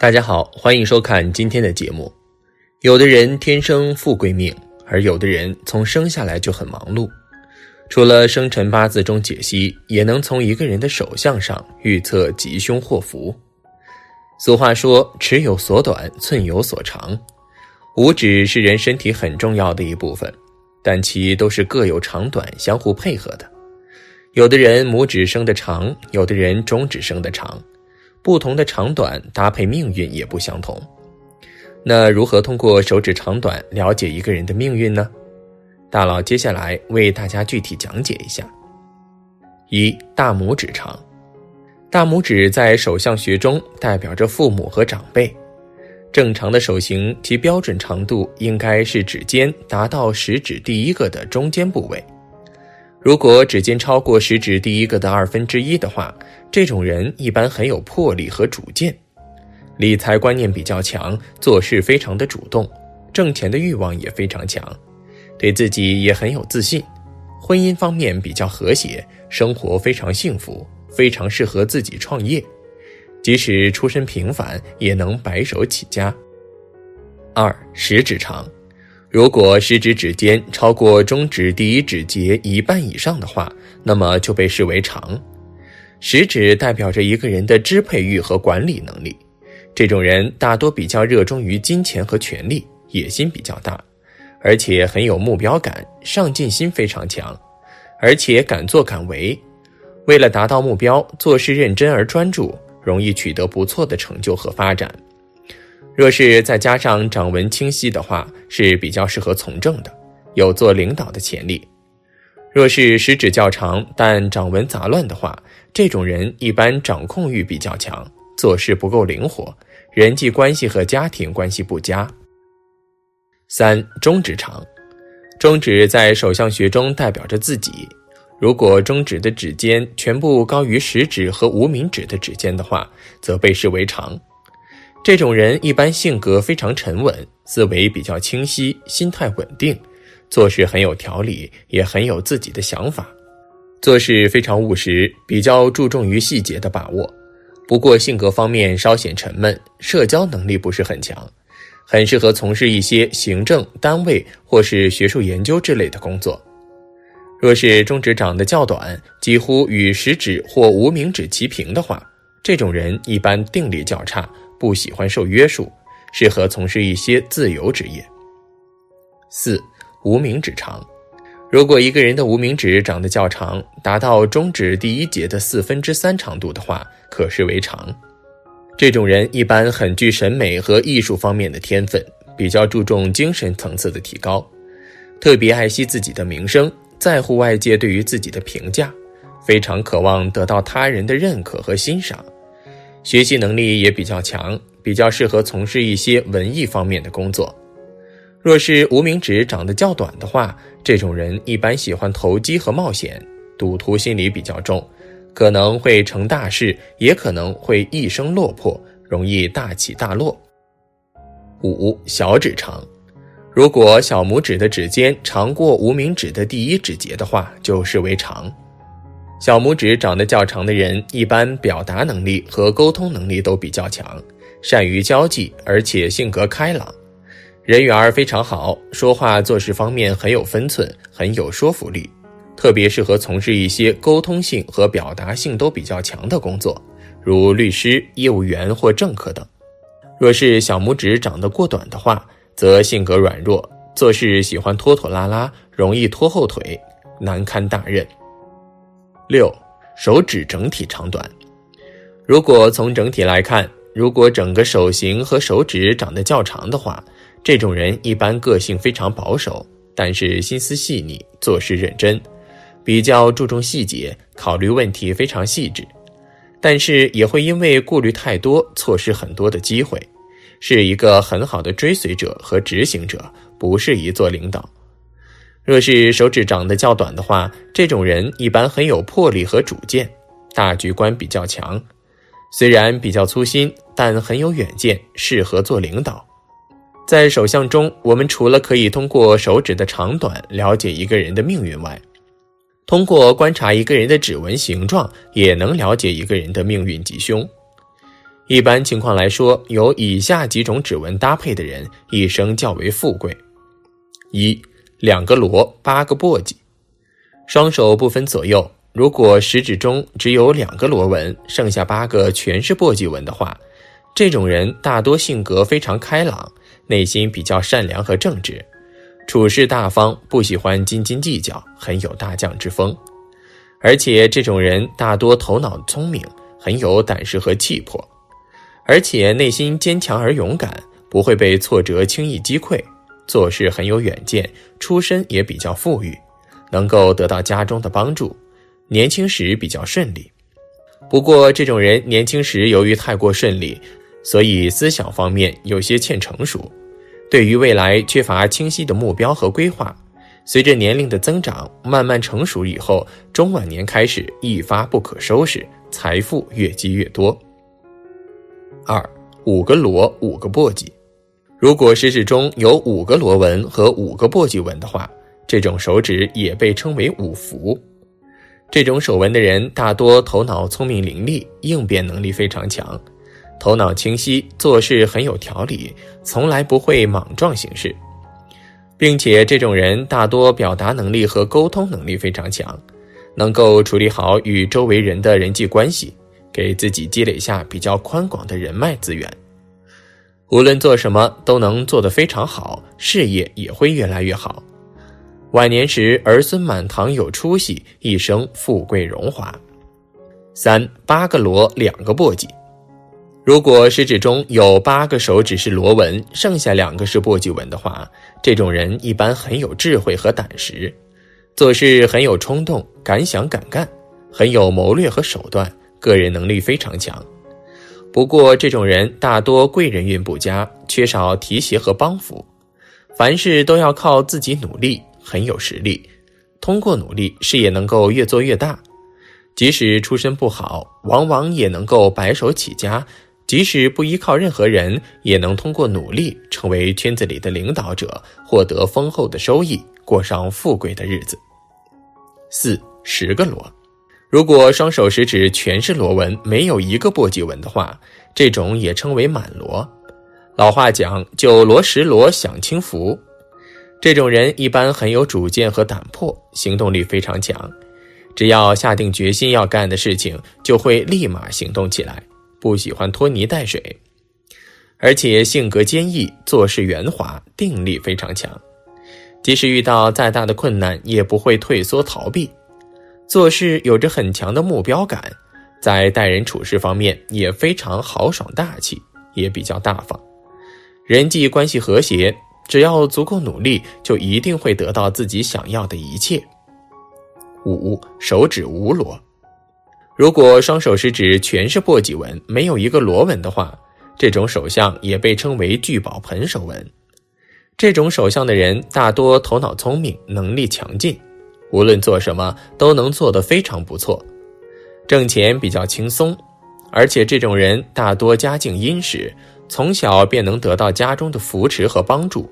大家好，欢迎收看今天的节目。有的人天生富贵命，而有的人从生下来就很忙碌。除了生辰八字中解析，也能从一个人的手相上预测吉凶祸福。俗话说：“尺有所短，寸有所长。”五指是人身体很重要的一部分，但其都是各有长短，相互配合的。有的人拇指生得长，有的人中指生得长。不同的长短搭配命运也不相同。那如何通过手指长短了解一个人的命运呢？大佬接下来为大家具体讲解一下。一大拇指长，大拇指在手相学中代表着父母和长辈。正常的手型其标准长度应该是指尖达到食指第一个的中间部位。如果指尖超过食指第一个的二分之一的话，这种人一般很有魄力和主见，理财观念比较强，做事非常的主动，挣钱的欲望也非常强，对自己也很有自信，婚姻方面比较和谐，生活非常幸福，非常适合自己创业，即使出身平凡，也能白手起家。二食指长。如果食指指尖超过中指第一指节一半以上的话，那么就被视为长。食指代表着一个人的支配欲和管理能力，这种人大多比较热衷于金钱和权力，野心比较大，而且很有目标感，上进心非常强，而且敢作敢为。为了达到目标，做事认真而专注，容易取得不错的成就和发展。若是再加上掌纹清晰的话，是比较适合从政的，有做领导的潜力。若是食指较长但掌纹杂乱的话，这种人一般掌控欲比较强，做事不够灵活，人际关系和家庭关系不佳。三中指长，中指在手相学中代表着自己，如果中指的指尖全部高于食指和无名指的指尖的话，则被视为长。这种人一般性格非常沉稳，思维比较清晰，心态稳定，做事很有条理，也很有自己的想法，做事非常务实，比较注重于细节的把握。不过性格方面稍显沉闷，社交能力不是很强，很适合从事一些行政单位或是学术研究之类的工作。若是中指长得较短，几乎与食指或无名指齐平的话，这种人一般定力较差。不喜欢受约束，适合从事一些自由职业。四无名指长，如果一个人的无名指长得较长，达到中指第一节的四分之三长度的话，可视为长。这种人一般很具审美和艺术方面的天分，比较注重精神层次的提高，特别爱惜自己的名声，在乎外界对于自己的评价，非常渴望得到他人的认可和欣赏。学习能力也比较强，比较适合从事一些文艺方面的工作。若是无名指长得较短的话，这种人一般喜欢投机和冒险，赌徒心理比较重，可能会成大事，也可能会一生落魄，容易大起大落。五小指长，如果小拇指的指尖长过无名指的第一指节的话，就视为长。小拇指长得较长的人，一般表达能力和沟通能力都比较强，善于交际，而且性格开朗，人缘非常好，说话做事方面很有分寸，很有说服力，特别适合从事一些沟通性和表达性都比较强的工作，如律师、业务员或政客等。若是小拇指长得过短的话，则性格软弱，做事喜欢拖拖拉拉，容易拖后腿，难堪大任。六，手指整体长短。如果从整体来看，如果整个手型和手指长得较长的话，这种人一般个性非常保守，但是心思细腻，做事认真，比较注重细节，考虑问题非常细致。但是也会因为顾虑太多，错失很多的机会，是一个很好的追随者和执行者，不适宜做领导。若是手指长得较短的话，这种人一般很有魄力和主见，大局观比较强。虽然比较粗心，但很有远见，适合做领导。在手相中，我们除了可以通过手指的长短了解一个人的命运外，通过观察一个人的指纹形状，也能了解一个人的命运吉凶。一般情况来说，有以下几种指纹搭配的人，一生较为富贵：一、两个螺，八个簸箕，双手不分左右。如果食指中只有两个螺纹，剩下八个全是簸箕纹的话，这种人大多性格非常开朗，内心比较善良和正直。处事大方，不喜欢斤斤计较，很有大将之风。而且这种人大多头脑聪明，很有胆识和气魄，而且内心坚强而勇敢，不会被挫折轻易击溃。做事很有远见，出身也比较富裕，能够得到家中的帮助。年轻时比较顺利，不过这种人年轻时由于太过顺利，所以思想方面有些欠成熟。对于未来缺乏清晰的目标和规划，随着年龄的增长，慢慢成熟以后，中晚年开始一发不可收拾，财富越积越多。二五个罗五个簸箕，如果食指中有五个螺纹和五个簸箕纹的话，这种手指也被称为五福。这种手纹的人大多头脑聪明伶俐，应变能力非常强。头脑清晰，做事很有条理，从来不会莽撞行事，并且这种人大多表达能力和沟通能力非常强，能够处理好与周围人的人际关系，给自己积累下比较宽广的人脉资源。无论做什么都能做得非常好，事业也会越来越好。晚年时儿孙满堂，有出息，一生富贵荣华。三八个螺，两个簸箕。如果食指中有八个手指是螺纹，剩下两个是簸箕纹的话，这种人一般很有智慧和胆识，做事很有冲动，敢想敢干，很有谋略和手段，个人能力非常强。不过，这种人大多贵人运不佳，缺少提携和帮扶，凡事都要靠自己努力，很有实力。通过努力，事业能够越做越大。即使出身不好，往往也能够白手起家。即使不依靠任何人，也能通过努力成为圈子里的领导者，获得丰厚的收益，过上富贵的日子。四十个罗，如果双手食指全是螺纹，没有一个簸箕纹的话，这种也称为满螺。老话讲“九螺十螺享清福”，这种人一般很有主见和胆魄，行动力非常强，只要下定决心要干的事情，就会立马行动起来。不喜欢拖泥带水，而且性格坚毅，做事圆滑，定力非常强。即使遇到再大的困难，也不会退缩逃避。做事有着很强的目标感，在待人处事方面也非常豪爽大气，也比较大方。人际关系和谐，只要足够努力，就一定会得到自己想要的一切。五手指无螺。如果双手食指全是簸箕纹，没有一个螺纹的话，这种手相也被称为聚宝盆手纹。这种手相的人大多头脑聪明，能力强劲，无论做什么都能做得非常不错，挣钱比较轻松。而且这种人大多家境殷实，从小便能得到家中的扶持和帮助，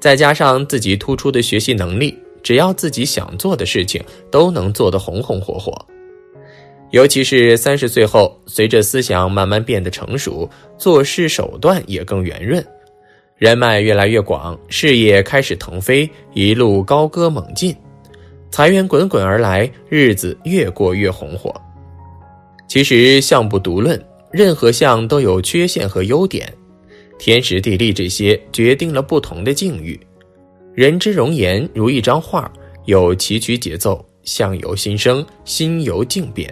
再加上自己突出的学习能力，只要自己想做的事情都能做得红红火火。尤其是三十岁后，随着思想慢慢变得成熟，做事手段也更圆润，人脉越来越广，事业开始腾飞，一路高歌猛进，财源滚滚而来，日子越过越红火。其实相不独论，任何相都有缺陷和优点，天时地利这些决定了不同的境遇。人之容颜如一张画，有崎岖节奏，相由心生，心由境变。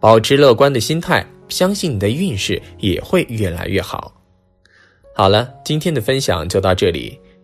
保持乐观的心态，相信你的运势也会越来越好。好了，今天的分享就到这里。